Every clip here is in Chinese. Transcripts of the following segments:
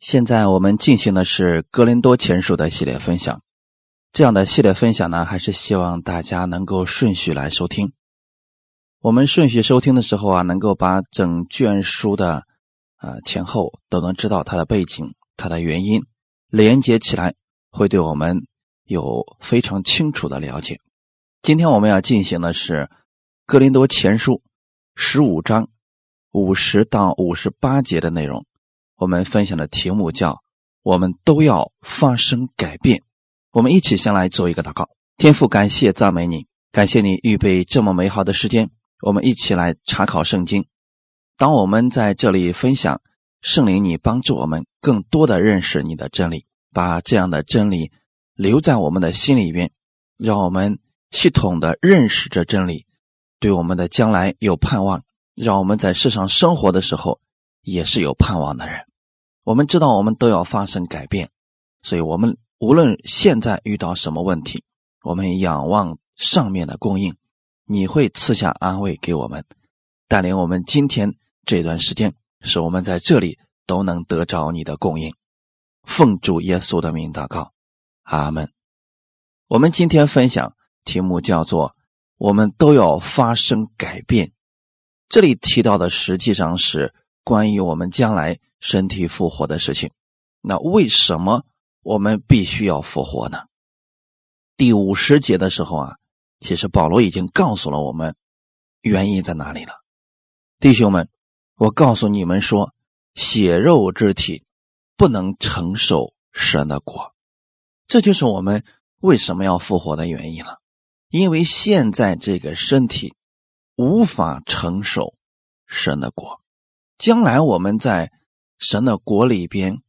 现在我们进行的是《哥林多前书》的系列分享，这样的系列分享呢，还是希望大家能够顺序来收听。我们顺序收听的时候啊，能够把整卷书的呃前后都能知道它的背景、它的原因，连接起来，会对我们有非常清楚的了解。今天我们要进行的是《哥林多前书》十五章五十到五十八节的内容。我们分享的题目叫“我们都要发生改变”。我们一起先来做一个祷告。天父，感谢赞美你，感谢你预备这么美好的时间。我们一起来查考圣经。当我们在这里分享圣灵，你帮助我们更多的认识你的真理，把这样的真理留在我们的心里边，让我们系统的认识这真理，对我们的将来有盼望，让我们在世上生活的时候也是有盼望的人。我们知道，我们都要发生改变，所以，我们无论现在遇到什么问题，我们仰望上面的供应，你会赐下安慰给我们，带领我们今天这段时间，使我们在这里都能得着你的供应。奉主耶稣的名祷告，阿门。我们今天分享题目叫做“我们都要发生改变”，这里提到的实际上是关于我们将来。身体复活的事情，那为什么我们必须要复活呢？第五十节的时候啊，其实保罗已经告诉了我们原因在哪里了。弟兄们，我告诉你们说，血肉之体不能承受神的果，这就是我们为什么要复活的原因了。因为现在这个身体无法承受神的果，将来我们在。神的国里边，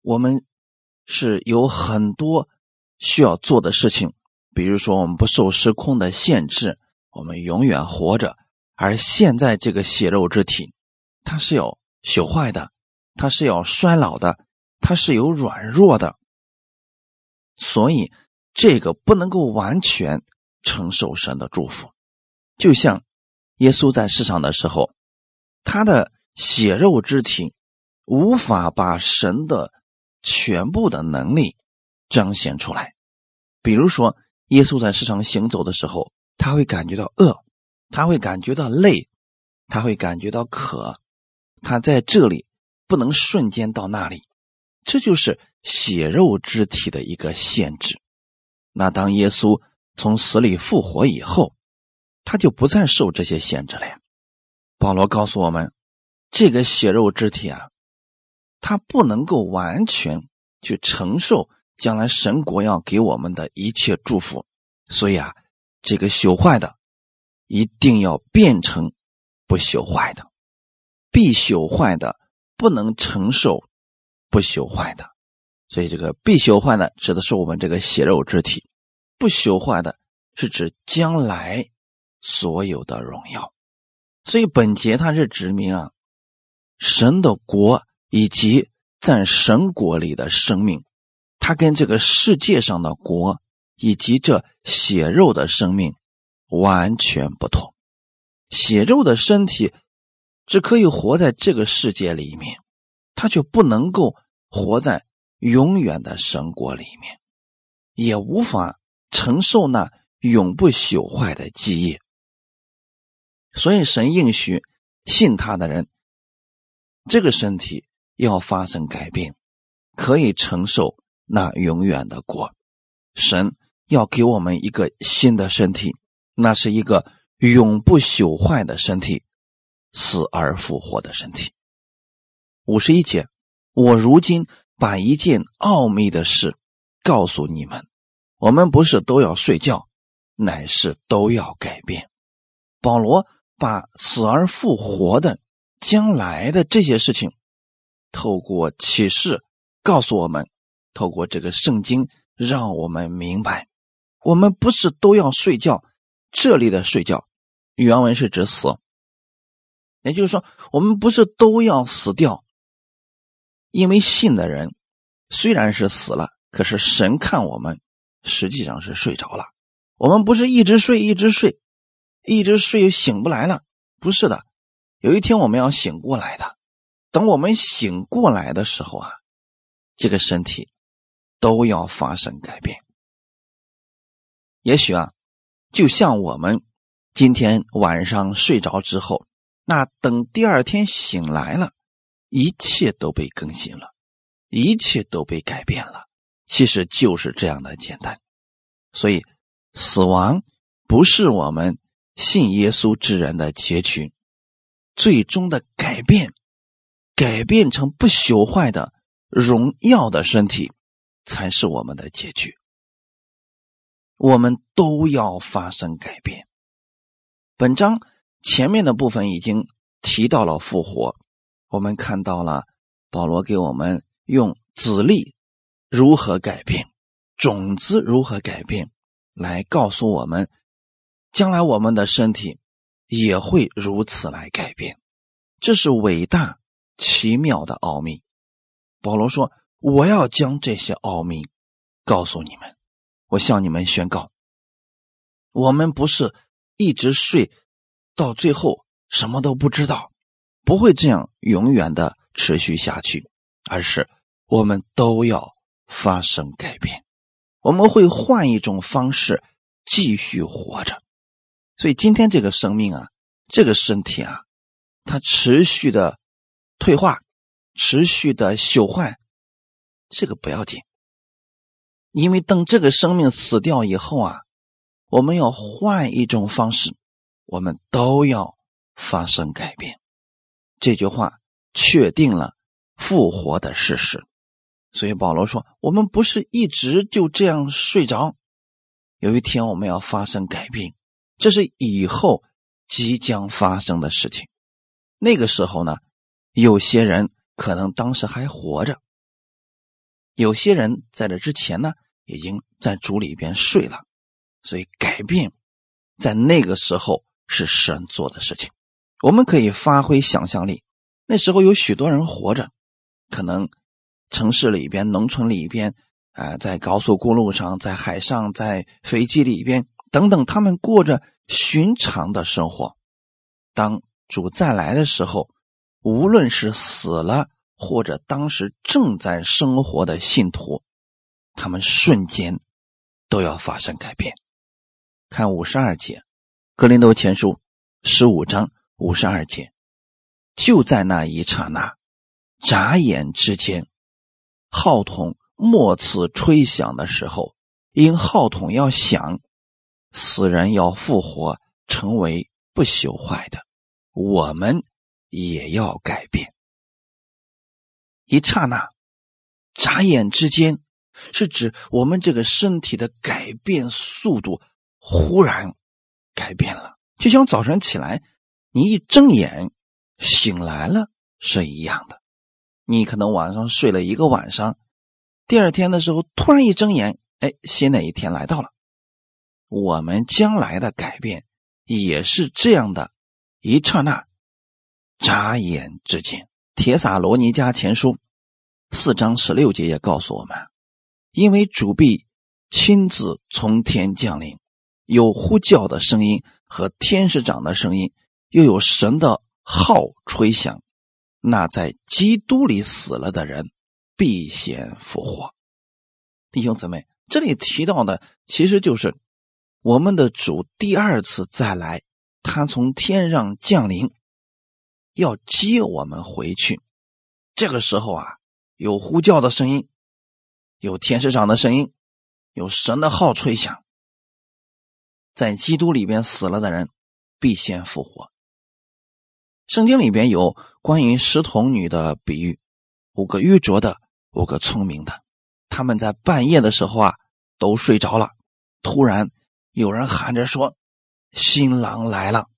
我们是有很多需要做的事情，比如说我们不受时空的限制，我们永远活着。而现在这个血肉之体，它是要朽坏的，它是要衰老的，它是有软弱的，所以这个不能够完全承受神的祝福。就像耶稣在世上的时候，他的血肉之体。无法把神的全部的能力彰显出来。比如说，耶稣在世上行走的时候，他会感觉到饿，他会感觉到累，他会感觉到渴，他在这里不能瞬间到那里，这就是血肉之体的一个限制。那当耶稣从死里复活以后，他就不再受这些限制了呀。保罗告诉我们，这个血肉之体啊。他不能够完全去承受将来神国要给我们的一切祝福，所以啊，这个朽坏的一定要变成不朽坏的，必朽坏的不能承受不朽坏的，所以这个必朽坏的指的是我们这个血肉之体，不朽坏的是指将来所有的荣耀。所以本节它是指明啊，神的国。以及在神国里的生命，它跟这个世界上的国以及这血肉的生命完全不同。血肉的身体只可以活在这个世界里面，它却不能够活在永远的神国里面，也无法承受那永不朽坏的记忆。所以神应许信他的人，这个身体。要发生改变，可以承受那永远的果。神要给我们一个新的身体，那是一个永不朽坏的身体，死而复活的身体。五十一节，我如今把一件奥秘的事告诉你们：我们不是都要睡觉，乃是都要改变。保罗把死而复活的将来的这些事情。透过启示告诉我们，透过这个圣经让我们明白，我们不是都要睡觉。这里的睡觉，原文是指死，也就是说，我们不是都要死掉。因为信的人虽然是死了，可是神看我们实际上是睡着了。我们不是一直睡，一直睡，一直睡醒不来了，不是的，有一天我们要醒过来的。等我们醒过来的时候啊，这个身体都要发生改变。也许啊，就像我们今天晚上睡着之后，那等第二天醒来了，一切都被更新了，一切都被改变了。其实就是这样的简单。所以，死亡不是我们信耶稣之人的结局，最终的改变，改变成不朽坏的荣耀的身体，才是我们的结局。我们都要发生改变。本章前面的部分已经提到了复活，我们看到了保罗给我们用子粒如何改变，种子如何改变，来告诉我们，将来我们的身体也会如此来改变。这是伟大奇妙的奥秘。保罗说：“我要将这些奥秘告诉你们。”我向你们宣告，我们不是一直睡到最后什么都不知道，不会这样永远的持续下去，而是我们都要发生改变，我们会换一种方式继续活着。所以今天这个生命啊，这个身体啊，它持续的退化，持续的朽坏，这个不要紧。因为等这个生命死掉以后啊，我们要换一种方式，我们都要发生改变。这句话确定了复活的事实。所以保罗说：“我们不是一直就这样睡着，有一天我们要发生改变，这是以后即将发生的事情。那个时候呢，有些人可能当时还活着。”有些人在这之前呢，已经在主里边睡了，所以改变在那个时候是神做的事情。我们可以发挥想象力，那时候有许多人活着，可能城市里边、农村里边，啊，在高速公路上、在海上、在飞机里边等等，他们过着寻常的生活。当主再来的时候，无论是死了。或者当时正在生活的信徒，他们瞬间都要发生改变。看五十二节，《格林多前书》十五章五十二节，就在那一刹那，眨眼之间，号筒末次吹响的时候，因号筒要响，死人要复活，成为不朽坏的，我们也要改变。一刹那，眨眼之间，是指我们这个身体的改变速度忽然改变了，就像早晨起来，你一睁眼醒来了是一样的。你可能晚上睡了一个晚上，第二天的时候突然一睁眼，哎，新的一天来到了。我们将来的改变也是这样的，一刹那，眨眼之间。铁撒罗尼迦前书四章十六节也告诉我们，因为主必亲自从天降临，有呼叫的声音和天使长的声音，又有神的号吹响，那在基督里死了的人必先复活。弟兄姊妹，这里提到的其实就是我们的主第二次再来，他从天上降临。要接我们回去，这个时候啊，有呼叫的声音，有天使长的声音，有神的号吹响。在基督里边死了的人，必先复活。圣经里边有关于十童女的比喻，五个愚拙的，五个聪明的，他们在半夜的时候啊，都睡着了。突然有人喊着说：“新郎来了。”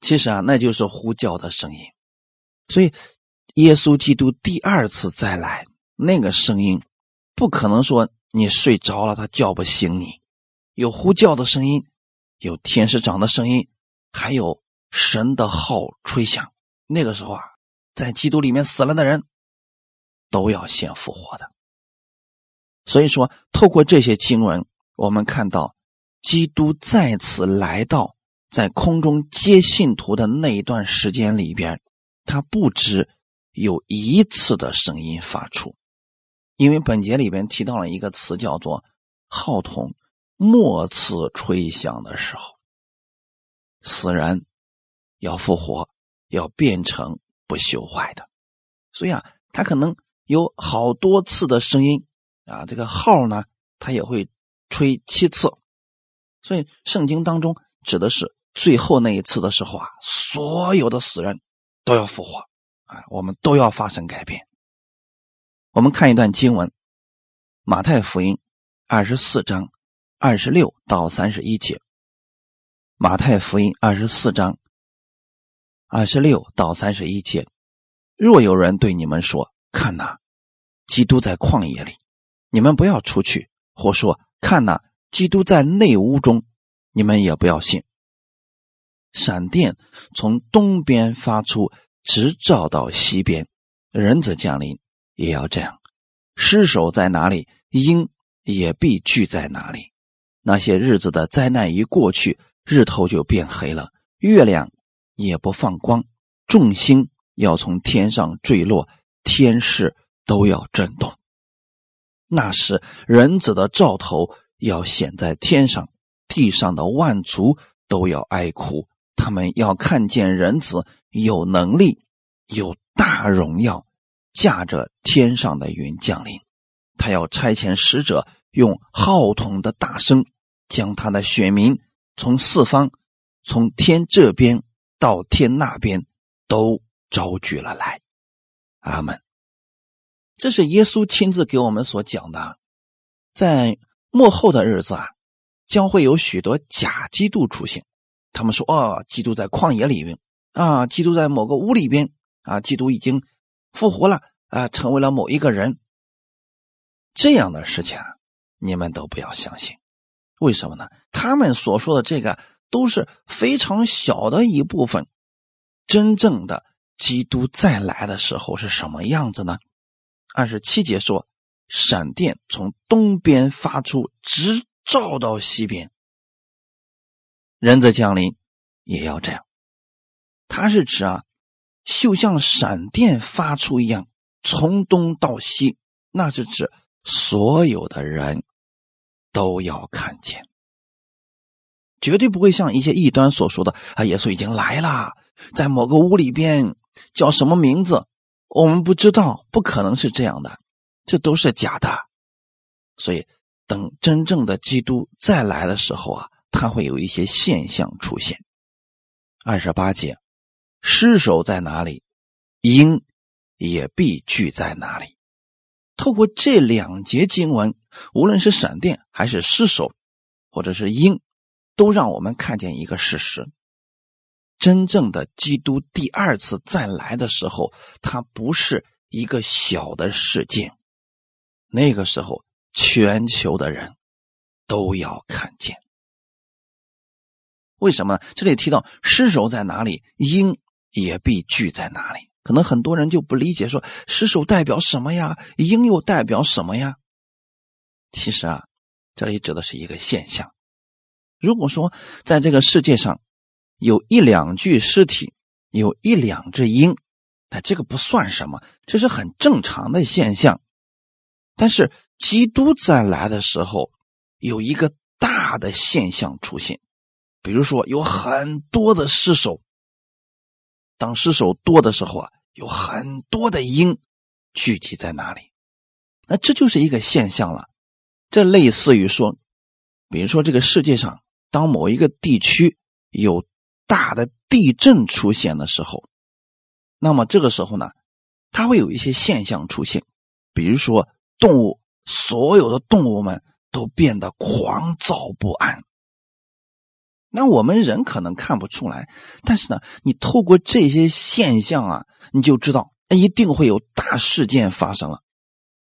其实啊，那就是呼叫的声音。所以，耶稣基督第二次再来，那个声音不可能说你睡着了，他叫不醒你。有呼叫的声音，有天使长的声音，还有神的号吹响。那个时候啊，在基督里面死了的人，都要先复活的。所以说，透过这些经文，我们看到基督再次来到。在空中接信徒的那一段时间里边，他不止有一次的声音发出，因为本节里边提到了一个词，叫做“号筒末次吹响的时候”，死人要复活，要变成不朽坏的。所以啊，他可能有好多次的声音啊，这个号呢，他也会吹七次。所以圣经当中指的是最后那一次的时候啊，所有的死人都要复活啊，我们都要发生改变。我们看一段经文，《马太福音》二十四章二十六到三十一节，《马太福音》二十四章二十六到三十一节。若有人对你们说：“看哪，基督在旷野里，你们不要出去；或说：看哪，基督在内屋中，你们也不要信。闪电从东边发出，直照到西边，人子降临。”也要这样，尸首在哪里，鹰也必聚在哪里。那些日子的灾难一过去，日头就变黑了，月亮也不放光，众星要从天上坠落，天势都要震动。那时，人子的兆头要显在天上，地上的万族都要哀哭，他们要看见人子有能力，有大荣耀。驾着天上的云降临，他要差遣使者，用号筒的大声，将他的选民从四方，从天这边到天那边，都招聚了来。阿门。这是耶稣亲自给我们所讲的，在末后的日子啊，将会有许多假基督出现。他们说：“哦，基督在旷野里边啊，基督在某个屋里边啊，基督已经。”复活了啊，成为了某一个人。这样的事情，你们都不要相信。为什么呢？他们所说的这个都是非常小的一部分。真正的基督再来的时候是什么样子呢？二十七节说，闪电从东边发出，直照到西边。人子降临也要这样。他是指啊。就像闪电发出一样，从东到西，那是指所有的人都要看见，绝对不会像一些异端所说的啊，耶稣已经来了，在某个屋里边，叫什么名字，我们不知道，不可能是这样的，这都是假的。所以，等真正的基督再来的时候啊，他会有一些现象出现。二十八节。尸首在哪里，鹰也必聚在哪里。透过这两节经文，无论是闪电还是尸首，或者是鹰，都让我们看见一个事实：真正的基督第二次再来的时候，他不是一个小的事件。那个时候，全球的人都要看见。为什么呢？这里提到尸首在哪里，鹰。也必聚在哪里？可能很多人就不理解，说尸首代表什么呀？鹰又代表什么呀？其实啊，这里指的是一个现象。如果说在这个世界上有一两具尸体，有一两只鹰，那这个不算什么，这是很正常的现象。但是基督再来的时候，有一个大的现象出现，比如说有很多的尸首。当尸首多的时候啊，有很多的鹰聚集在哪里？那这就是一个现象了。这类似于说，比如说这个世界上，当某一个地区有大的地震出现的时候，那么这个时候呢，它会有一些现象出现，比如说动物，所有的动物们都变得狂躁不安。那我们人可能看不出来，但是呢，你透过这些现象啊，你就知道一定会有大事件发生了。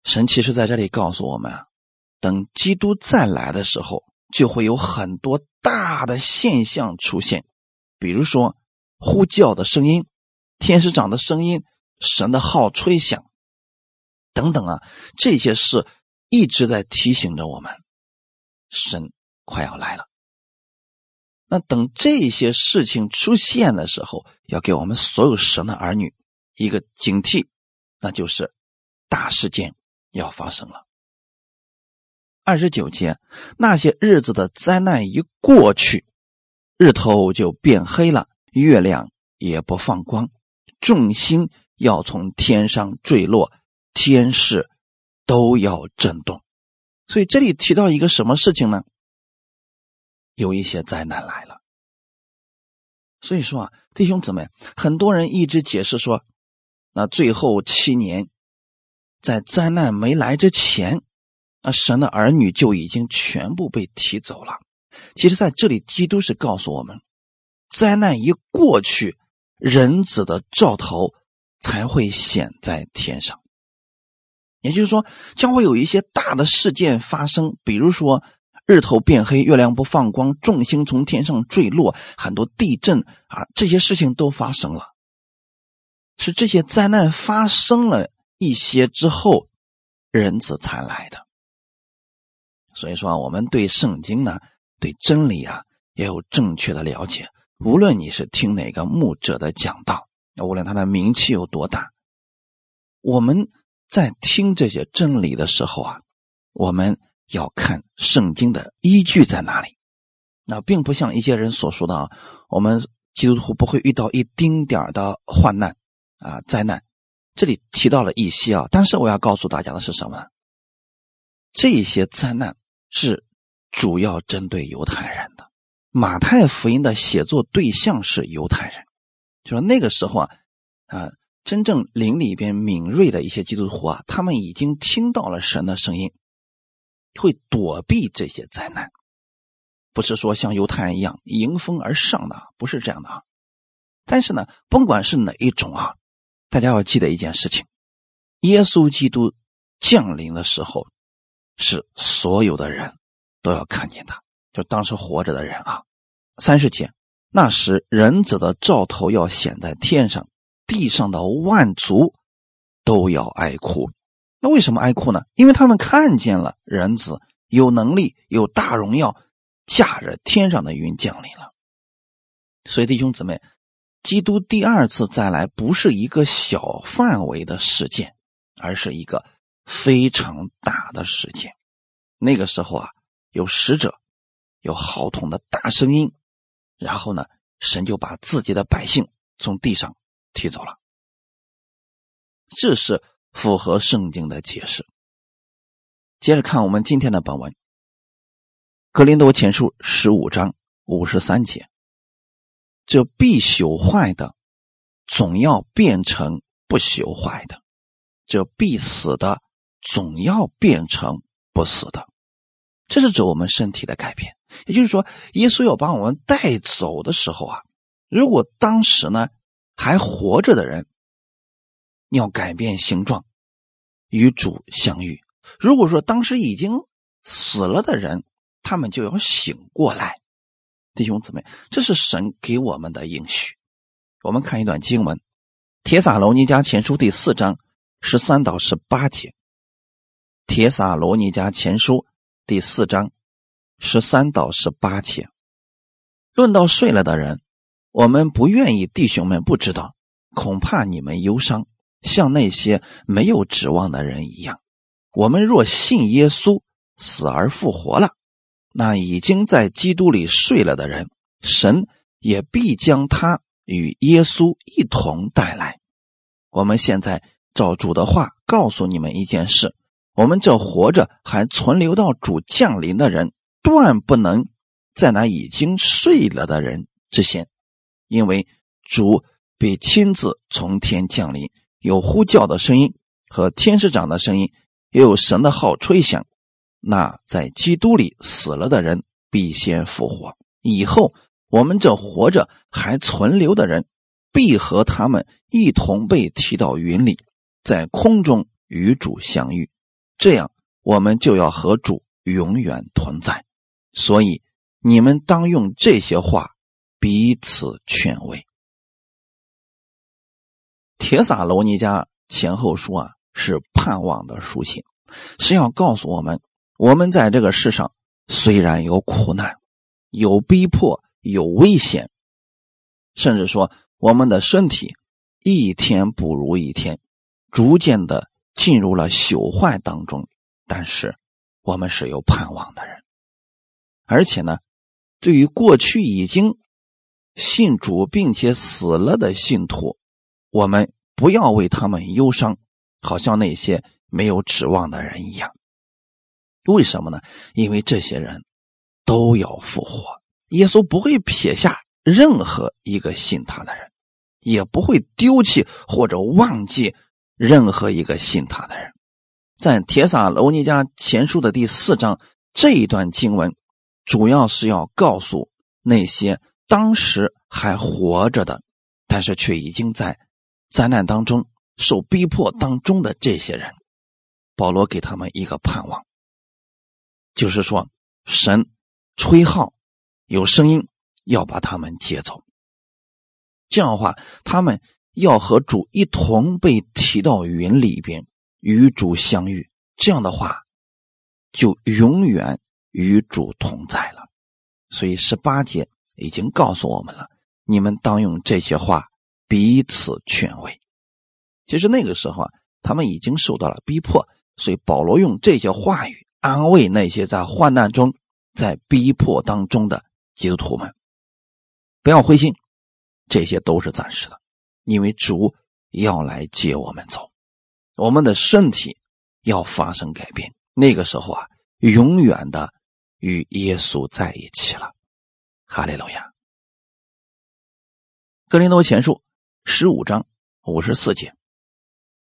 神其实在这里告诉我们啊，等基督再来的时候，就会有很多大的现象出现，比如说呼叫的声音、天使长的声音、神的号吹响等等啊，这些事一直在提醒着我们，神快要来了。那等这些事情出现的时候，要给我们所有神的儿女一个警惕，那就是大事件要发生了。二十九节，那些日子的灾难一过去，日头就变黑了，月亮也不放光，众星要从天上坠落，天势都要震动。所以这里提到一个什么事情呢？有一些灾难来了。所以说啊，弟兄姊妹，很多人一直解释说，那最后七年，在灾难没来之前。那神的儿女就已经全部被提走了。其实，在这里，基督是告诉我们，灾难一过去，人子的兆头才会显在天上。也就是说，将会有一些大的事件发生，比如说日头变黑，月亮不放光，众星从天上坠落，很多地震啊，这些事情都发生了。是这些灾难发生了一些之后，人子才来的。所以说，我们对圣经呢，对真理啊，也有正确的了解。无论你是听哪个牧者的讲道，无论他的名气有多大，我们在听这些真理的时候啊，我们要看圣经的依据在哪里。那并不像一些人所说的啊，我们基督徒不会遇到一丁点的患难啊灾难。这里提到了一些啊，但是我要告诉大家的是什么？这些灾难。是主要针对犹太人的。马太福音的写作对象是犹太人，就说那个时候啊，啊，真正灵里边敏锐的一些基督徒啊，他们已经听到了神的声音，会躲避这些灾难，不是说像犹太人一样迎风而上的，不是这样的啊。但是呢，甭管是哪一种啊，大家要记得一件事情：耶稣基督降临的时候。是所有的人都要看见他，就当时活着的人啊。三十节，那时人子的兆头要显在天上，地上的万族都要哀哭。那为什么哀哭呢？因为他们看见了人子有能力、有大荣耀，驾着天上的云降临了。所以弟兄姊妹，基督第二次再来不是一个小范围的事件，而是一个。非常大的事件，那个时候啊，有使者，有号筒的大声音，然后呢，神就把自己的百姓从地上提走了。这是符合圣经的解释。接着看我们今天的本文，《格林多前书》十五章五十三节：这必朽坏的，总要变成不朽坏的；这必死的。总要变成不死的，这是指我们身体的改变。也就是说，耶稣要把我们带走的时候啊，如果当时呢还活着的人要改变形状与主相遇；如果说当时已经死了的人，他们就要醒过来。弟兄姊妹，这是神给我们的应许。我们看一段经文，《铁撒罗尼迦前书》第四章十三到十八节。《铁撒罗尼迦前书》第四章十三到十八节，论到睡了的人，我们不愿意弟兄们不知道，恐怕你们忧伤，像那些没有指望的人一样。我们若信耶稣死而复活了，那已经在基督里睡了的人，神也必将他与耶稣一同带来。我们现在照主的话告诉你们一件事。我们这活着还存留到主降临的人，断不能在那已经睡了的人之先，因为主必亲自从天降临，有呼叫的声音和天使长的声音，也有神的号吹响。那在基督里死了的人必先复活，以后我们这活着还存留的人，必和他们一同被提到云里，在空中与主相遇。这样，我们就要和主永远同在。所以，你们当用这些话彼此劝慰。铁撒罗尼迦前后书啊，是盼望的书信，是要告诉我们：我们在这个世上虽然有苦难、有逼迫、有危险，甚至说我们的身体一天不如一天，逐渐的进入了朽坏当中，但是我们是有盼望的人，而且呢，对于过去已经信主并且死了的信徒，我们不要为他们忧伤，好像那些没有指望的人一样。为什么呢？因为这些人都要复活，耶稣不会撇下任何一个信他的人，也不会丢弃或者忘记任何一个信他的人。在《铁撒罗尼迦前书》的第四章这一段经文，主要是要告诉那些当时还活着的，但是却已经在灾难当中受逼迫当中的这些人，保罗给他们一个盼望。就是说，神吹号，有声音要把他们接走。这样的话，他们要和主一同被提到云里边，与主相遇。这样的话，就永远与主同在了。所以十八节已经告诉我们了，你们当用这些话彼此劝慰。其实那个时候啊，他们已经受到了逼迫，所以保罗用这些话语。安慰那些在患难中、在逼迫当中的基督徒们，不要灰心，这些都是暂时的，因为主要来接我们走，我们的身体要发生改变，那个时候啊，永远的与耶稣在一起了。哈利路亚。格林多前书十五章五十四节，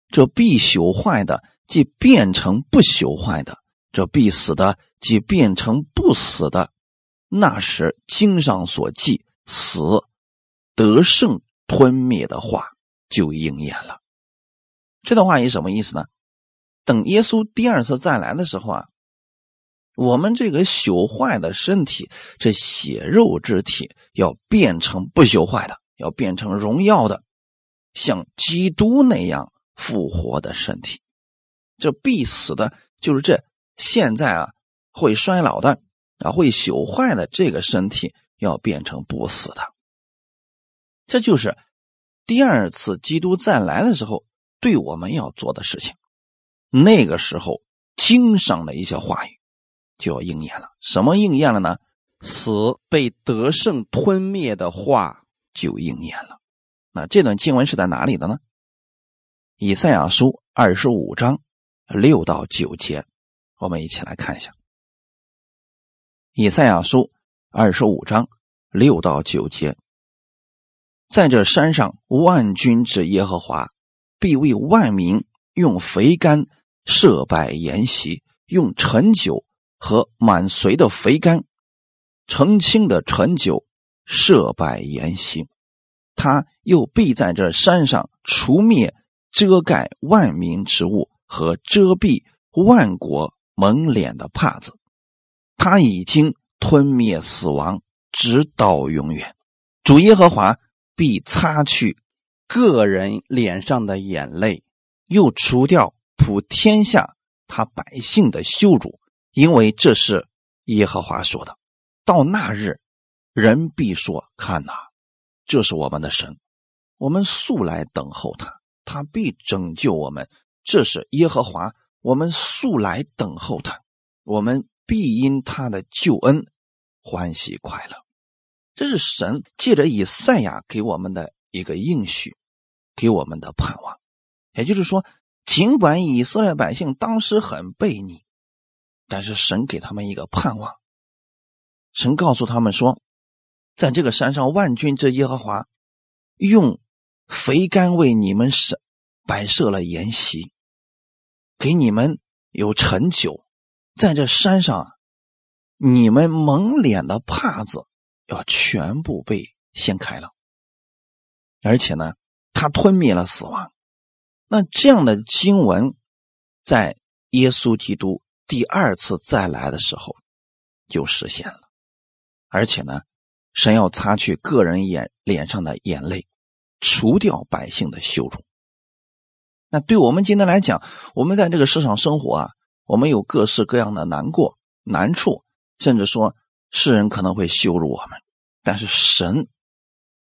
这必朽坏的，即变成不朽坏的。这必死的，即变成不死的，那时经上所记死得胜吞灭的话就应验了。这段话是什么意思呢？等耶稣第二次再来的时候啊，我们这个朽坏的身体，这血肉之体要变成不朽坏的，要变成荣耀的，像基督那样复活的身体。这必死的，就是这。现在啊，会衰老的啊，会朽坏的这个身体要变成不死的，这就是第二次基督再来的时候对我们要做的事情。那个时候经上的一些话语就要应验了。什么应验了呢？死被得胜吞灭的话就应验了。那这段经文是在哪里的呢？以赛亚书二十五章六到九节。我们一起来看一下《以赛亚书》二十五章六到九节。在这山上，万军之耶和华必为万民用肥甘设摆筵席，用陈酒和满髓的肥甘、澄清的陈酒设摆筵席。他又必在这山上除灭遮盖万民之物和遮蔽万国。蒙脸的帕子，他已经吞灭死亡，直到永远。主耶和华必擦去个人脸上的眼泪，又除掉普天下他百姓的羞辱，因为这是耶和华说的。到那日，人必说：“看哪，这是我们的神，我们素来等候他，他必拯救我们。”这是耶和华。我们素来等候他，我们必因他的救恩欢喜快乐。这是神借着以赛亚给我们的一个应许，给我们的盼望。也就是说，尽管以色列百姓当时很悖逆，但是神给他们一个盼望。神告诉他们说，在这个山上，万军之耶和华用肥甘为你们设摆设了筵席。给你们有陈酒，在这山上，你们蒙脸的帕子要全部被掀开了，而且呢，他吞灭了死亡。那这样的经文，在耶稣基督第二次再来的时候就实现了，而且呢，神要擦去个人眼脸上的眼泪，除掉百姓的羞辱。那对我们今天来讲，我们在这个世上生活啊，我们有各式各样的难过、难处，甚至说世人可能会羞辱我们。但是神，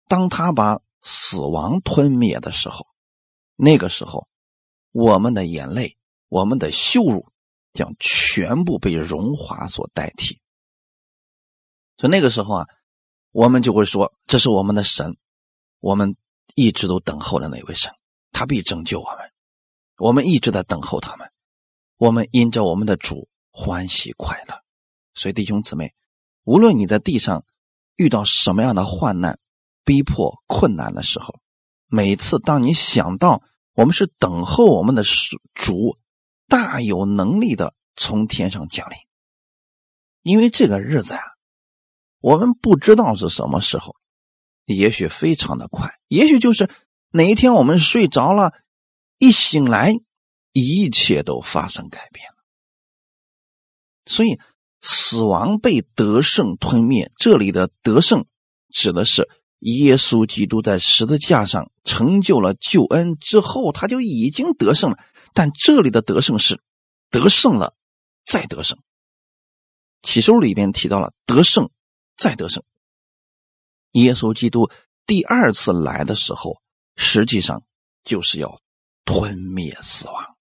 当他把死亡吞灭的时候，那个时候，我们的眼泪、我们的羞辱将全部被荣华所代替。所以那个时候啊，我们就会说：“这是我们的神，我们一直都等候的那位神，他必拯救我们。我们一直在等候他们，我们因着我们的主欢喜快乐。”所以弟兄姊妹，无论你在地上遇到什么样的患难、逼迫、困难的时候，每次当你想到我们是等候我们的主，大有能力的从天上降临，因为这个日子呀，我们不知道是什么时候，也许非常的快，也许就是哪一天我们睡着了，一醒来，一切都发生改变了。所以，死亡被得胜吞灭，这里的得胜指的是。耶稣基督在十字架上成就了救恩之后，他就已经得胜了。但这里的得胜是得胜了再得胜。启示录里边提到了得胜再得胜。耶稣基督第二次来的时候，实际上就是要吞灭死亡。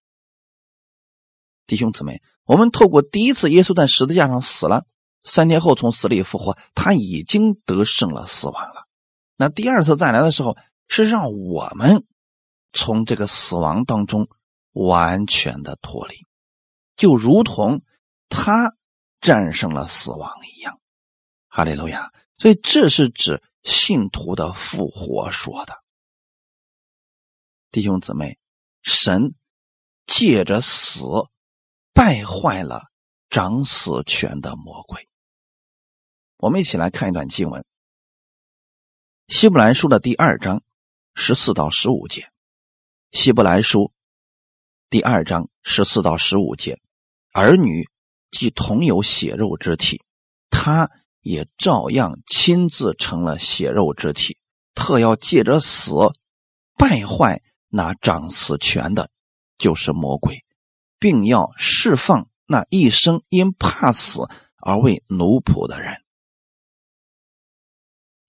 弟兄姊妹，我们透过第一次耶稣在十字架上死了，三天后从死里复活，他已经得胜了死亡了。那第二次再来的时候，是让我们从这个死亡当中完全的脱离，就如同他战胜了死亡一样。哈利路亚！所以这是指信徒的复活说的。弟兄姊妹，神借着死败坏了掌死权的魔鬼。我们一起来看一段经文。希伯来书的第二章十四到十五节，希伯来书第二章十四到十五节，儿女既同有血肉之体，他也照样亲自成了血肉之体，特要借着死败坏那掌死权的，就是魔鬼，并要释放那一生因怕死而为奴仆的人。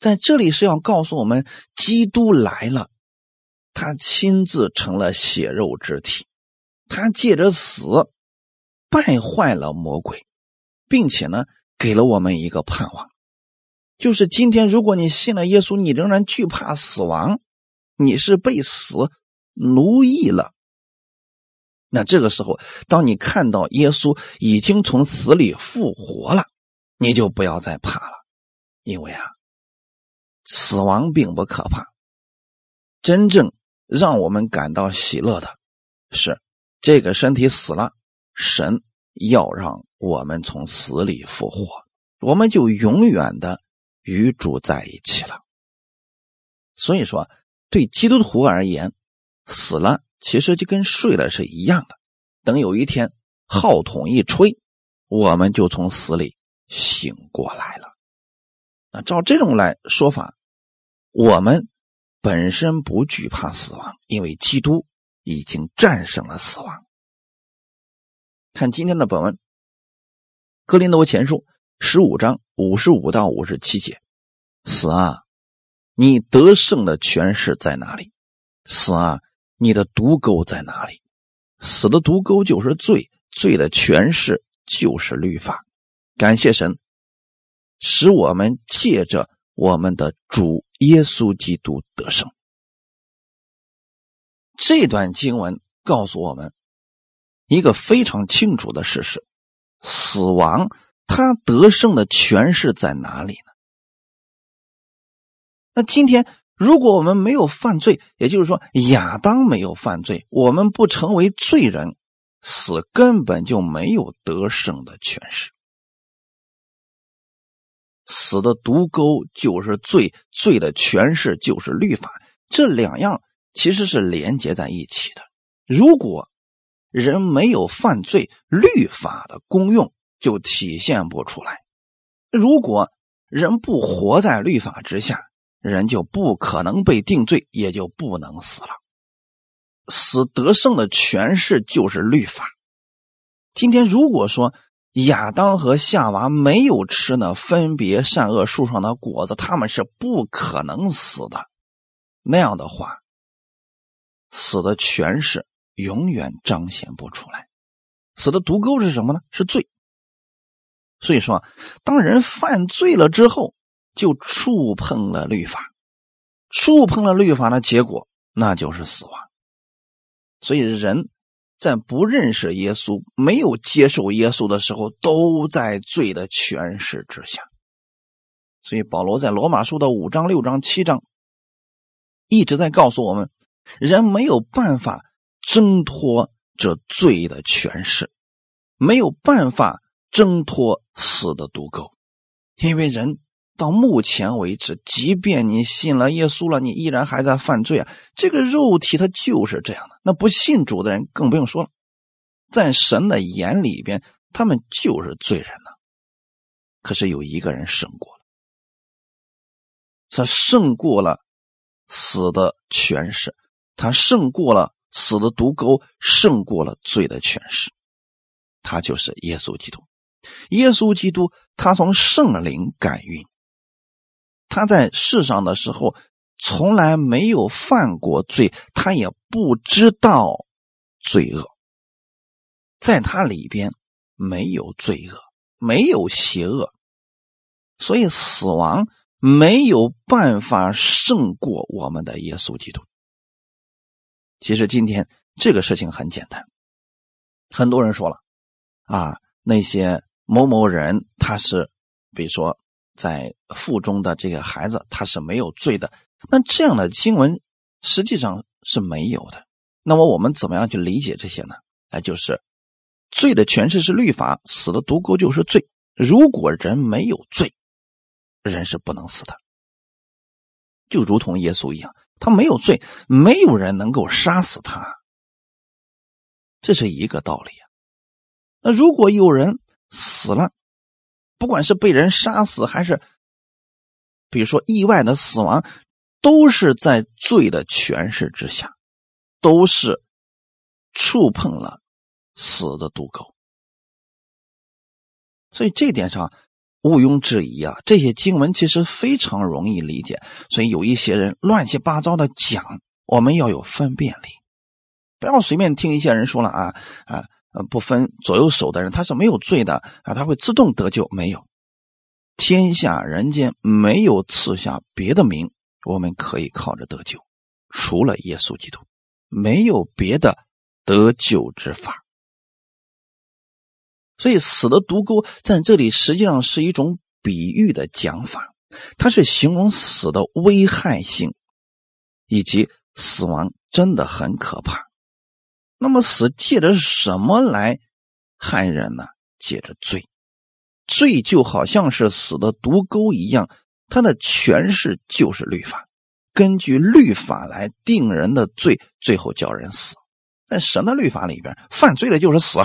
在这里是要告诉我们，基督来了，他亲自成了血肉之体，他借着死败坏了魔鬼，并且呢，给了我们一个盼望，就是今天如果你信了耶稣，你仍然惧怕死亡，你是被死奴役了。那这个时候，当你看到耶稣已经从死里复活了，你就不要再怕了，因为啊。死亡并不可怕，真正让我们感到喜乐的是，这个身体死了，神要让我们从死里复活，我们就永远的与主在一起了。所以说，对基督徒而言，死了其实就跟睡了是一样的。等有一天号筒一吹，我们就从死里醒过来了。那照这种来说法。我们本身不惧怕死亡，因为基督已经战胜了死亡。看今天的本文，《哥林多前书》十五章五十五到五十七节：“死啊，你得胜的权势在哪里？死啊，你的毒钩在哪里？死的毒钩就是罪，罪的权势就是律法。感谢神，使我们借着我们的主。”耶稣基督得胜。这段经文告诉我们一个非常清楚的事实：死亡他得胜的权势在哪里呢？那今天如果我们没有犯罪，也就是说亚当没有犯罪，我们不成为罪人，死根本就没有得胜的权势。死的毒钩就是罪，罪的权势就是律法，这两样其实是连接在一起的。如果人没有犯罪，律法的功用就体现不出来；如果人不活在律法之下，人就不可能被定罪，也就不能死了。死得胜的权势就是律法。今天如果说，亚当和夏娃没有吃那分别善恶树上的果子，他们是不可能死的。那样的话，死的权势永远彰显不出来。死的毒钩是什么呢？是罪。所以说，当人犯罪了之后，就触碰了律法，触碰了律法的结果，那就是死亡。所以，人在不认识耶稣、没有接受耶稣的时候，都在罪的权势之下。所以，保罗在罗马书的五章、六章、七章，一直在告诉我们：人没有办法挣脱这罪的权势，没有办法。挣脱死的毒钩，因为人到目前为止，即便你信了耶稣了，你依然还在犯罪啊！这个肉体它就是这样的。那不信主的人更不用说了，在神的眼里边，他们就是罪人呢。可是有一个人胜过了，他胜过了死的权势，他胜过了死的毒钩，胜过了罪的权势，他就是耶稣基督。耶稣基督，他从圣灵感孕，他在世上的时候从来没有犯过罪，他也不知道罪恶，在他里边没有罪恶，没有邪恶，所以死亡没有办法胜过我们的耶稣基督。其实今天这个事情很简单，很多人说了啊，那些。某某人他是，比如说在腹中的这个孩子他是没有罪的，那这样的经文实际上是没有的。那么我们怎么样去理解这些呢？哎，就是罪的诠释是律法，死的毒钩就是罪。如果人没有罪，人是不能死的，就如同耶稣一样，他没有罪，没有人能够杀死他，这是一个道理啊。那如果有人，死了，不管是被人杀死，还是比如说意外的死亡，都是在罪的权势之下，都是触碰了死的毒钩。所以这点上毋庸置疑啊，这些经文其实非常容易理解。所以有一些人乱七八糟的讲，我们要有分辨力，不要随便听一些人说了啊啊。不分左右手的人，他是没有罪的啊，他会自动得救。没有，天下人间没有赐下别的名，我们可以靠着得救，除了耶稣基督，没有别的得救之法。所以，死的毒钩在这里实际上是一种比喻的讲法，它是形容死的危害性，以及死亡真的很可怕。那么死借着什么来害人呢？借着罪，罪就好像是死的毒钩一样，它的诠释就是律法，根据律法来定人的罪，最后叫人死。在神的律法里边，犯罪的就是死，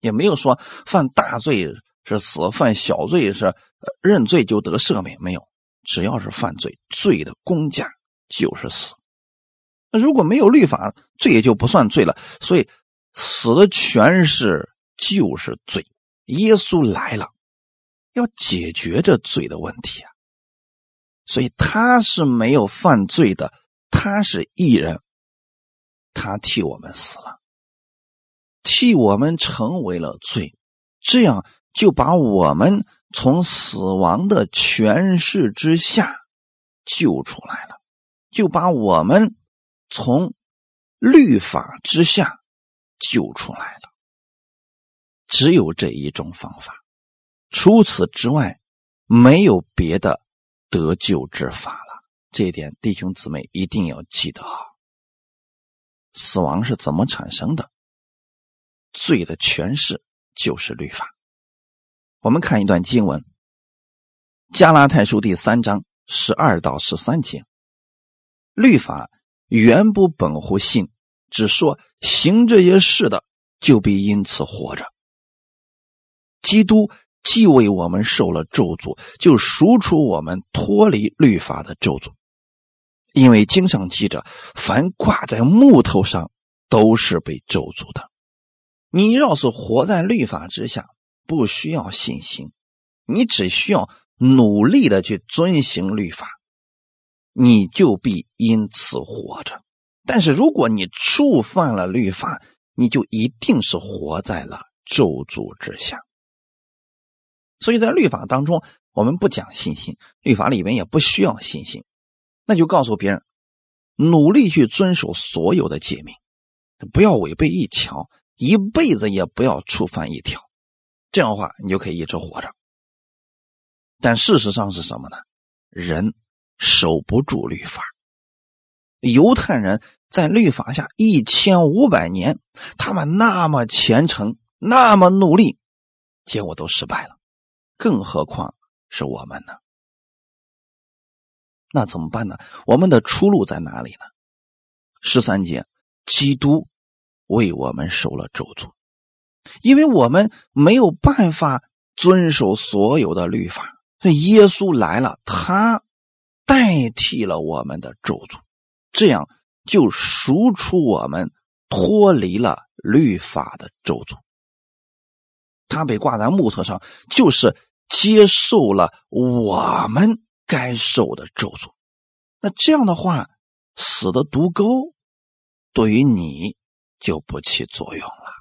也没有说犯大罪是死，犯小罪是认罪就得赦免，没有，只要是犯罪，罪的公价就是死。那如果没有律法，罪也就不算罪了。所以死的全是就是罪。耶稣来了，要解决这罪的问题啊。所以他是没有犯罪的，他是义人，他替我们死了，替我们成为了罪，这样就把我们从死亡的权势之下救出来了，就把我们。从律法之下救出来了，只有这一种方法，除此之外没有别的得救之法了。这一点弟兄姊妹一定要记得啊！死亡是怎么产生的？罪的诠释就是律法。我们看一段经文，《加拉太书》第三章十二到十三节，律法。原不本乎信，只说行这些事的就必因此活着。基督既为我们受了咒诅，就赎出我们脱离律法的咒诅。因为经上记着，凡挂在木头上都是被咒诅的。你要是活在律法之下，不需要信心，你只需要努力的去遵行律法。你就必因此活着，但是如果你触犯了律法，你就一定是活在了咒诅之下。所以在律法当中，我们不讲信心，律法里面也不需要信心，那就告诉别人，努力去遵守所有的诫命，不要违背一条，一辈子也不要触犯一条，这样的话你就可以一直活着。但事实上是什么呢？人守不住律法。犹太人在律法下一千五百年，他们那么虔诚，那么努力，结果都失败了，更何况是我们呢？那怎么办呢？我们的出路在哪里呢？十三节，基督为我们受了咒诅，因为我们没有办法遵守所有的律法。所以耶稣来了，他代替了我们的咒诅，这样就赎出我们，脱离了律法的咒诅。他被挂在木头上，就是接受了我们该受的咒诅。那这样的话，死的毒钩对于你就不起作用了。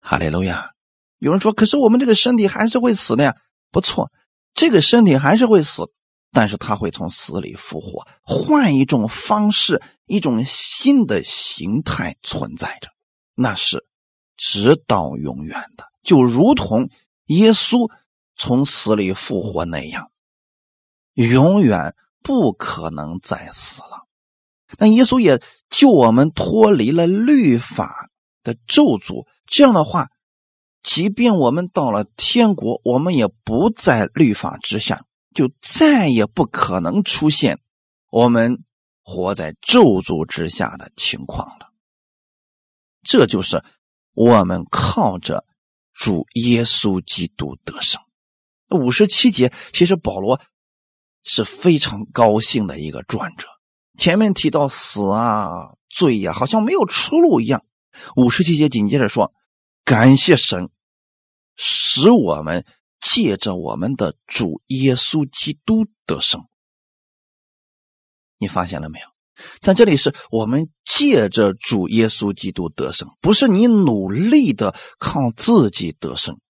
哈利路亚！有人说：“可是我们这个身体还是会死的呀。”不错。这个身体还是会死，但是他会从死里复活，换一种方式，一种新的形态存在着，那是直到永远的，就如同耶稣从死里复活那样，永远不可能再死了。那耶稣也救我们脱离了律法的咒诅，这样的话。即便我们到了天国，我们也不在律法之下，就再也不可能出现我们活在咒诅之下的情况了。这就是我们靠着主耶稣基督得胜。五十七节，其实保罗是非常高兴的一个转折。前面提到死啊、罪呀，好像没有出路一样。五十七节紧接着说：“感谢神。”使我们借着我们的主耶稣基督得胜，你发现了没有？在这里是我们借着主耶稣基督得胜，不是你努力的靠自己得胜，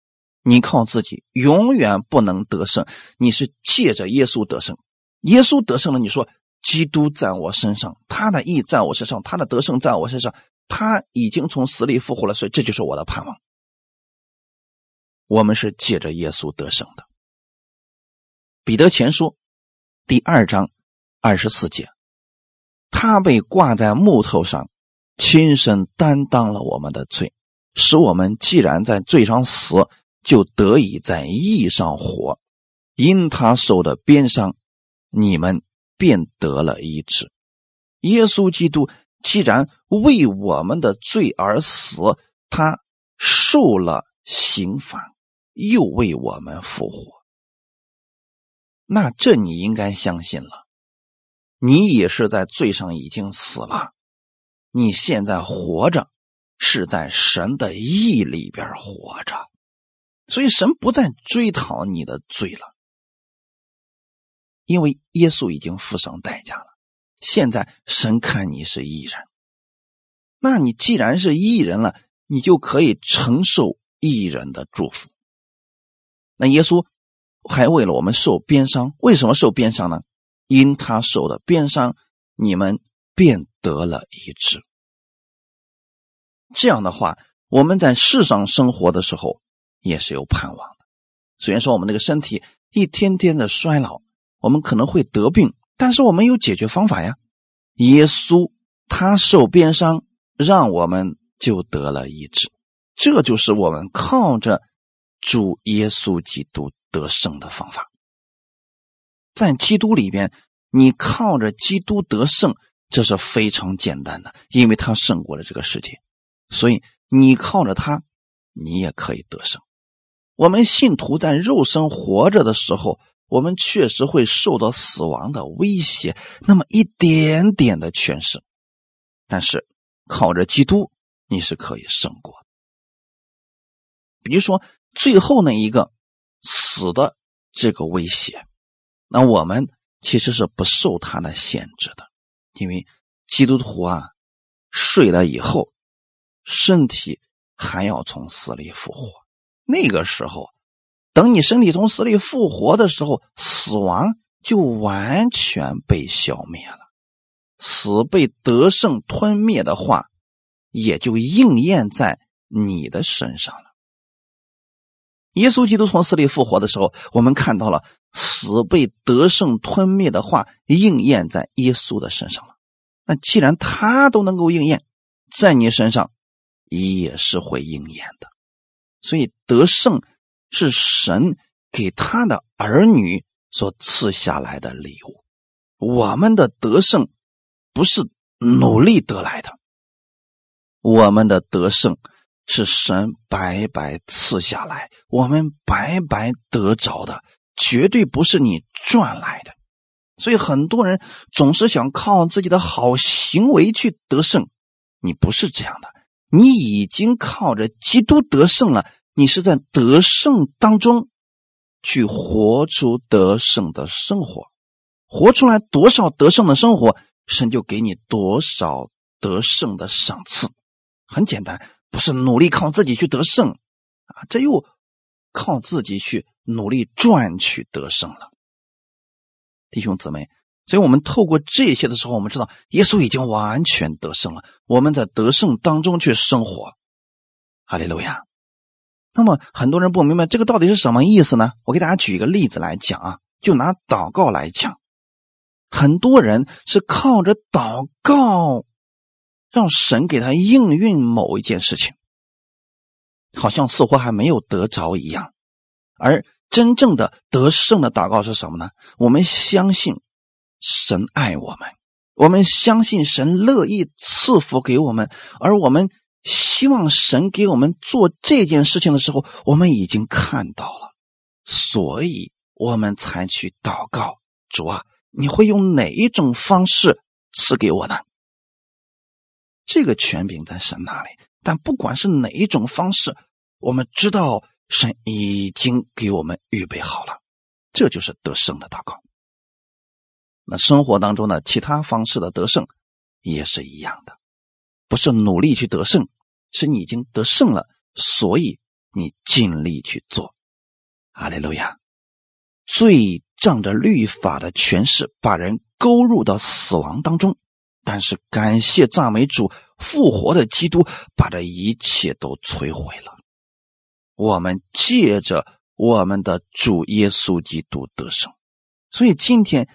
你靠自己永远不能得胜。你是借着耶稣得胜，耶稣得胜了，你说基督在我身上，他的义在我身上，他的得胜在我身上，他已经从死里复活了，所以这就是我的盼望。我们是借着耶稣得胜的。彼得前书第二章二十四节，他被挂在木头上，亲身担当了我们的罪，使我们既然在罪上死，就得以在义上活。因他受的鞭伤，你们便得了医治。耶稣基督既然为我们的罪而死，他受了刑罚。又为我们复活，那这你应该相信了。你也是在罪上已经死了，你现在活着是在神的意里边活着，所以神不再追讨你的罪了，因为耶稣已经付上代价了。现在神看你是异人，那你既然是异人了，你就可以承受异人的祝福。那耶稣还为了我们受鞭伤，为什么受鞭伤呢？因他受的鞭伤，你们便得了一致。这样的话，我们在世上生活的时候也是有盼望的。虽然说我们这个身体一天天的衰老，我们可能会得病，但是我们有解决方法呀。耶稣他受鞭伤，让我们就得了医治。这就是我们靠着。主耶稣基督得胜的方法，在基督里边，你靠着基督得胜，这是非常简单的，因为他胜过了这个世界，所以你靠着他，你也可以得胜。我们信徒在肉身活着的时候，我们确实会受到死亡的威胁，那么一点点的权势，但是靠着基督，你是可以胜过的。比如说。最后那一个死的这个威胁，那我们其实是不受他的限制的，因为基督徒啊，睡了以后，身体还要从死里复活。那个时候，等你身体从死里复活的时候，死亡就完全被消灭了，死被得胜吞灭的话，也就应验在你的身上了。耶稣基督从死里复活的时候，我们看到了死被得胜吞灭的话应验在耶稣的身上了。那既然他都能够应验，在你身上也是会应验的。所以得胜是神给他的儿女所赐下来的礼物。我们的得胜不是努力得来的，我们的得胜是神白白赐下来，我们白白得着的，绝对不是你赚来的。所以很多人总是想靠自己的好行为去得胜，你不是这样的。你已经靠着基督得胜了，你是在得胜当中去活出得胜的生活，活出来多少得胜的生活，神就给你多少得胜的赏赐。很简单，不是努力靠自己去得胜啊，这又靠自己去努力赚取得胜了。弟兄姊妹，所以我们透过这些的时候，我们知道耶稣已经完全得胜了。我们在得胜当中去生活，哈利路亚。那么很多人不明白这个到底是什么意思呢？我给大家举一个例子来讲啊，就拿祷告来讲，很多人是靠着祷告让神给他应运某一件事情，好像似乎还没有得着一样，而。真正的得胜的祷告是什么呢？我们相信神爱我们，我们相信神乐意赐福给我们，而我们希望神给我们做这件事情的时候，我们已经看到了，所以我们才去祷告。主啊，你会用哪一种方式赐给我呢？这个权柄在神那里，但不管是哪一种方式，我们知道。神已经给我们预备好了，这就是得胜的祷告。那生活当中的其他方式的得胜也是一样的，不是努力去得胜，是你已经得胜了，所以你尽力去做。阿利路亚！罪仗着律法的权势，把人勾入到死亡当中，但是感谢赞美主，复活的基督把这一切都摧毁了。我们借着我们的主耶稣基督得胜，所以今天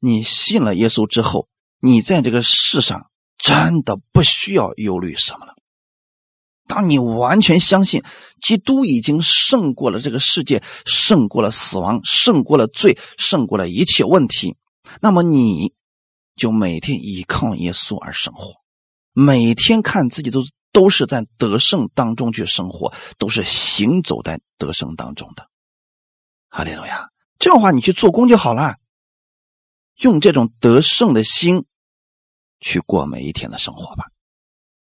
你信了耶稣之后，你在这个世上真的不需要忧虑什么了。当你完全相信基督已经胜过了这个世界，胜过了死亡，胜过了罪，胜过了一切问题，那么你就每天依靠耶稣而生活，每天看自己都。都是在得胜当中去生活，都是行走在得胜当中的。哈利路亚！这样的话，你去做工就好了，用这种得胜的心去过每一天的生活吧。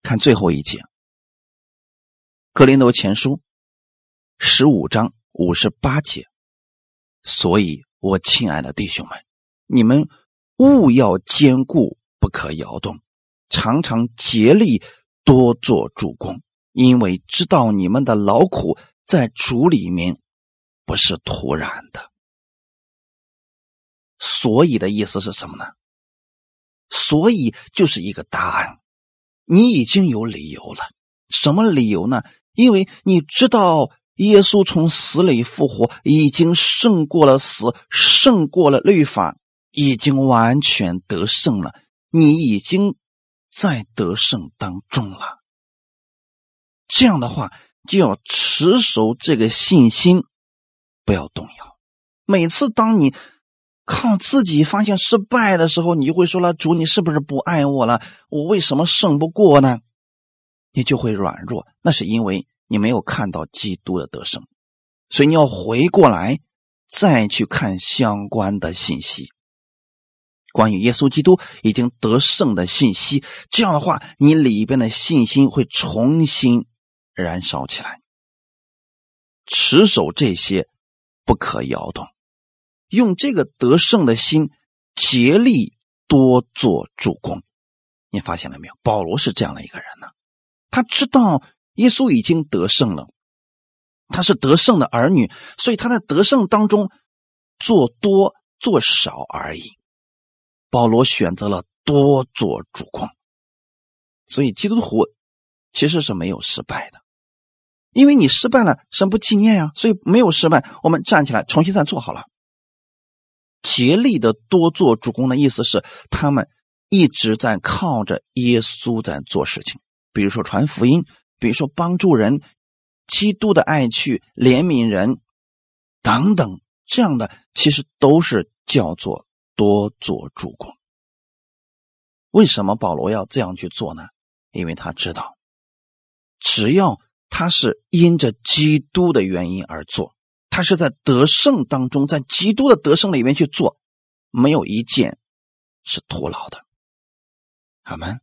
看最后一节，《格林多前书》十五章五十八节。所以，我亲爱的弟兄们，你们务要坚固，不可摇动，常常竭力。多做主公，因为知道你们的劳苦在主里面不是突然的。所以的意思是什么呢？所以就是一个答案，你已经有理由了。什么理由呢？因为你知道耶稣从死里复活，已经胜过了死，胜过了律法，已经完全得胜了。你已经。在得胜当中了，这样的话就要持守这个信心，不要动摇。每次当你靠自己发现失败的时候，你就会说了：“主，你是不是不爱我了？我为什么胜不过呢？”你就会软弱，那是因为你没有看到基督的得胜，所以你要回过来再去看相关的信息。关于耶稣基督已经得胜的信息，这样的话，你里边的信心会重新燃烧起来。持守这些，不可摇动，用这个得胜的心，竭力多做主公。你发现了没有？保罗是这样的一个人呢，他知道耶稣已经得胜了，他是得胜的儿女，所以他在得胜当中做多做少而已。保罗选择了多做主公，所以基督徒其实是没有失败的，因为你失败了，神不纪念呀，所以没有失败。我们站起来，重新再做好了。竭力的多做主公的意思是，他们一直在靠着耶稣在做事情，比如说传福音，比如说帮助人，基督的爱去怜悯人，等等，这样的其实都是叫做多做主公。为什么保罗要这样去做呢？因为他知道，只要他是因着基督的原因而做。他是在得胜当中，在基督的得胜里面去做，没有一件是徒劳的。阿门。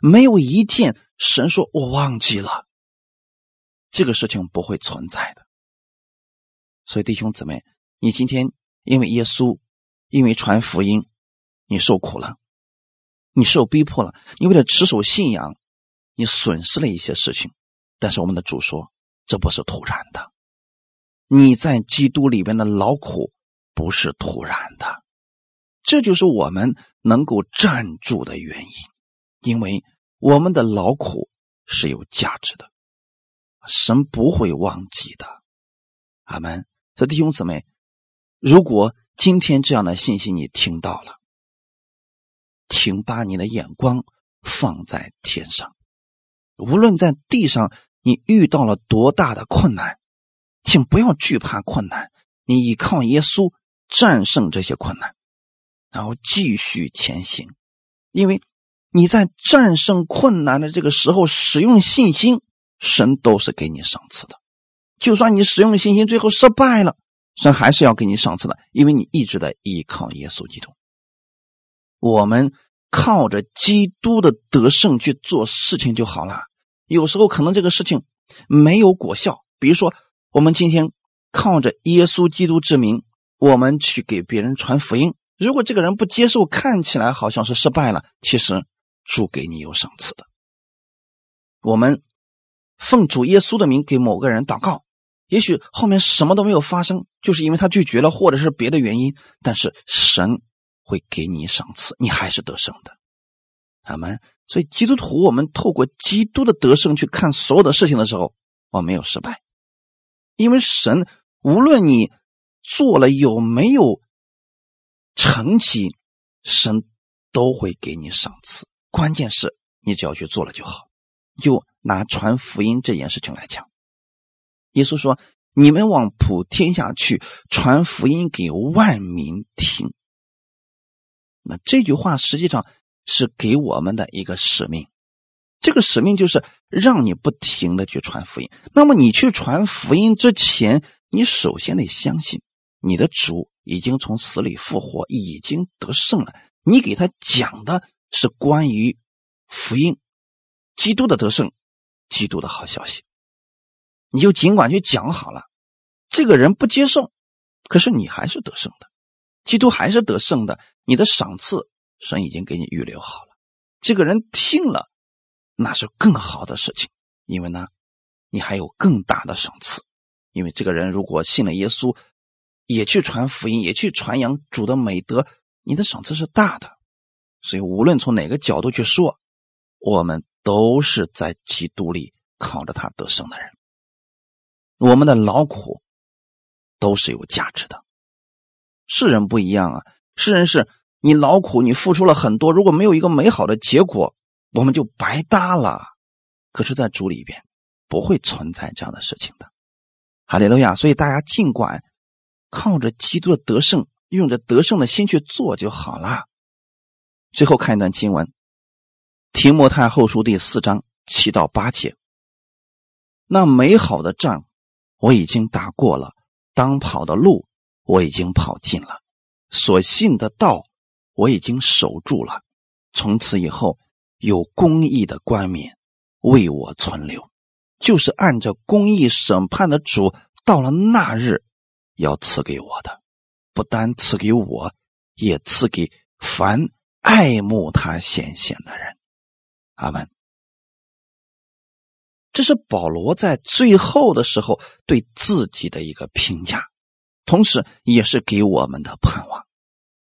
没有一件神说我忘记了，这个事情不会存在的。所以弟兄姊妹，你今天因为耶稣，因为传福音，你受苦了，你受逼迫了，你为了持守信仰，你损失了一些事情。但是我们的主说，这不是突然的。你在基督里边的劳苦不是突然的，这就是我们能够站住的原因，因为我们的劳苦是有价值的，神不会忘记的。阿门。所以弟兄姊妹，如果今天这样的信息你听到了，请把你的眼光放在天上，无论在地上你遇到了多大的困难。请不要惧怕困难，你依靠耶稣战胜这些困难，然后继续前行。因为你在战胜困难的这个时候使用信心，神都是给你赏赐的。就算你使用信心最后失败了，神还是要给你赏赐的，因为你一直在依靠耶稣基督。我们靠着基督的得胜去做事情就好了。有时候可能这个事情没有果效，比如说。我们今天靠着耶稣基督之名，我们去给别人传福音。如果这个人不接受，看起来好像是失败了，其实主给你有赏赐的。我们奉主耶稣的名给某个人祷告，也许后面什么都没有发生，就是因为他拒绝了，或者是别的原因。但是神会给你赏赐，你还是得胜的。阿门。所以基督徒，我们透过基督的得胜去看所有的事情的时候，我没有失败。因为神无论你做了有没有成绩，神都会给你赏赐。关键是你只要去做了就好。就拿传福音这件事情来讲，耶稣说：“你们往普天下去，传福音给万民听。”那这句话实际上是给我们的一个使命。这个使命就是让你不停的去传福音。那么你去传福音之前，你首先得相信你的主已经从死里复活，已经得胜了。你给他讲的是关于福音、基督的得胜、基督的好消息，你就尽管去讲好了。这个人不接受，可是你还是得胜的，基督还是得胜的。你的赏赐神已经给你预留好了。这个人听了。那是更好的事情，因为呢，你还有更大的赏赐。因为这个人如果信了耶稣，也去传福音，也去传扬主的美德，你的赏赐是大的。所以无论从哪个角度去说，我们都是在基督里靠着他得胜的人。我们的劳苦都是有价值的。世人不一样啊，世人是你劳苦，你付出了很多，如果没有一个美好的结果。我们就白搭了，可是，在主里边不会存在这样的事情的，哈利路亚！所以大家尽管靠着基督的得胜，用着得胜的心去做就好了。最后看一段经文，《提摩太后书》第四章七到八节：那美好的仗我已经打过了，当跑的路我已经跑尽了，所信的道我已经守住了，从此以后。有公义的冠冕为我存留，就是按照公义审判的主，到了那日要赐给我的，不单赐给我，也赐给凡爱慕他显现的人。阿门。这是保罗在最后的时候对自己的一个评价，同时也是给我们的盼望。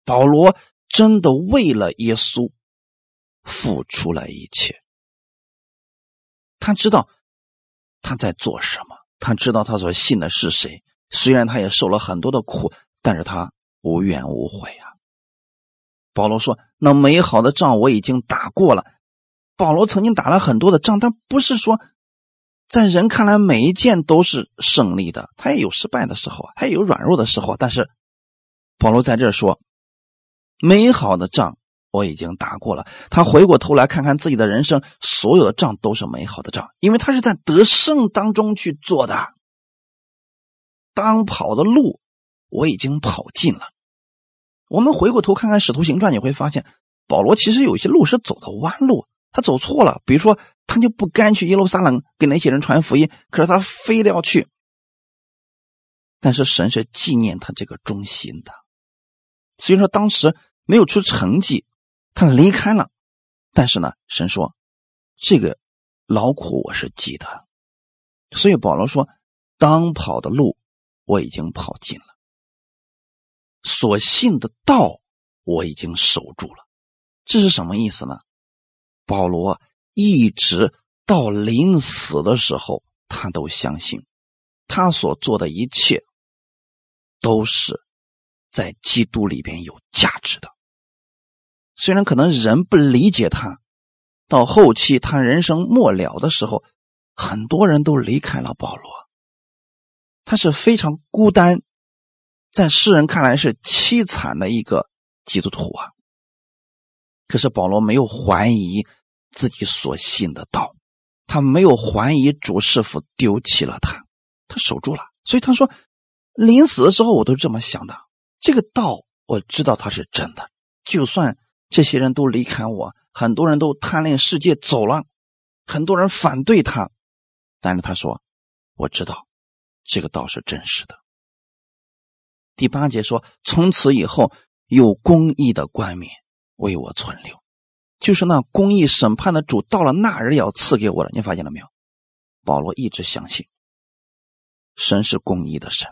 保罗真的为了耶稣付出了一切，他知道他在做什么，他知道他所信的是谁。虽然他也受了很多的苦，但是他无怨无悔啊。保罗说：“那美好的仗我已经打过了。”保罗曾经打了很多的仗，但不是说。在人看来，每一件都是胜利的，他也有失败的时候，他也有软弱的时候。但是保罗在这说：“美好的仗我已经打过了。”他回过头来看看自己的人生，所有的仗都是美好的仗，因为他是在得胜当中去做的。当跑的路我已经跑尽了。我们回过头看看《使徒行传》，你会发现保罗其实有些路是走的弯路。他走错了，比如说，他就不甘去耶路撒冷给那些人传福音，可是他非得要去。但是神是纪念他这个忠心的，虽然说当时没有出成绩，他离开了，但是呢，神说这个劳苦我是记得，所以保罗说，当跑的路我已经跑尽了，所信的道我已经守住了，这是什么意思呢？保罗一直到临死的时候，他都相信，他所做的一切都是在基督里边有价值的。虽然可能人不理解他，到后期他人生末了的时候，很多人都离开了保罗，他是非常孤单，在世人看来是凄惨的一个基督徒啊。可是保罗没有怀疑。自己所信的道，他没有怀疑主是否丢弃了他，他守住了。所以他说，临死的时候我都这么想的。这个道我知道他是真的，就算这些人都离开我，很多人都贪恋世界走了，很多人反对他，但是他说，我知道这个道是真实的。第八节说，从此以后有公义的冠冕为我存留。就是那公义审判的主到了那日要赐给我了，你发现了没有？保罗一直相信神是公义的神，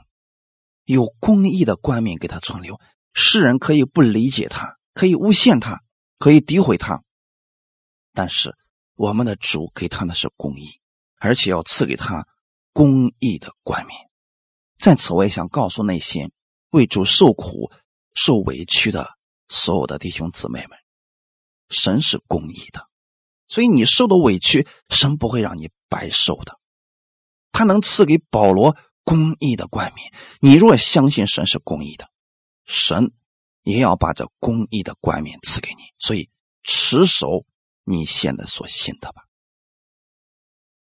有公义的冠冕给他存留。世人可以不理解他，可以诬陷他，可以诋毁他，但是我们的主给他的是公义，而且要赐给他公义的冠冕。在此，我也想告诉那些为主受苦、受委屈的所有的弟兄姊妹们。神是公义的，所以你受的委屈，神不会让你白受的。他能赐给保罗公义的冠冕。你若相信神是公义的，神也要把这公义的冠冕赐给你。所以持守你现在所信的吧。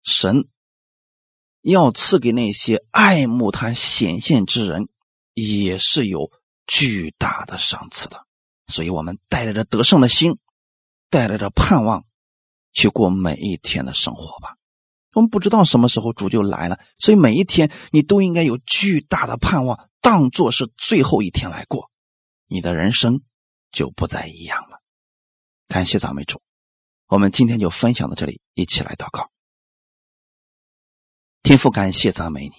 神要赐给那些爱慕他显现之人，也是有巨大的赏赐的。所以我们带着这得胜的心。带来着盼望，去过每一天的生活吧。我们不知道什么时候主就来了，所以每一天你都应该有巨大的盼望，当做是最后一天来过，你的人生就不再一样了。感谢赞美主，我们今天就分享到这里，一起来祷告。天父，感谢赞美你。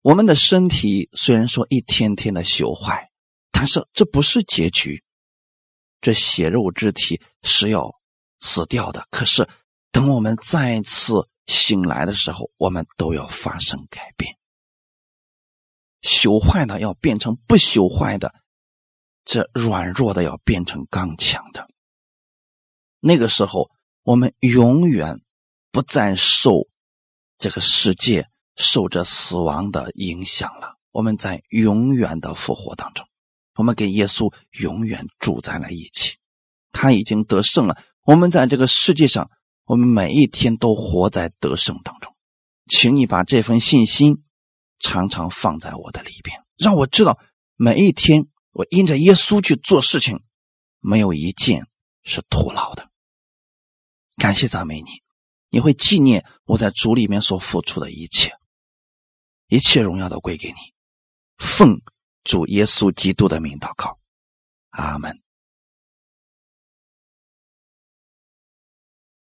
我们的身体虽然说一天天的朽坏，但是这不是结局。这血肉之体是要死掉的，可是等我们再次醒来的时候，我们都要发生改变。朽坏的要变成不朽坏的，这软弱的要变成刚强的。那个时候，我们永远不再受这个世界、受着死亡的影响了。我们在永远的复活当中。我们跟耶稣永远住在了一起，他已经得胜了。我们在这个世界上，我们每一天都活在得胜当中。请你把这份信心常常放在我的里边，让我知道每一天我因着耶稣去做事情，没有一件是徒劳的。感谢赞美你，你会纪念我在主里面所付出的一切，一切荣耀都归给你。奉。主耶稣基督的名祷告，阿门。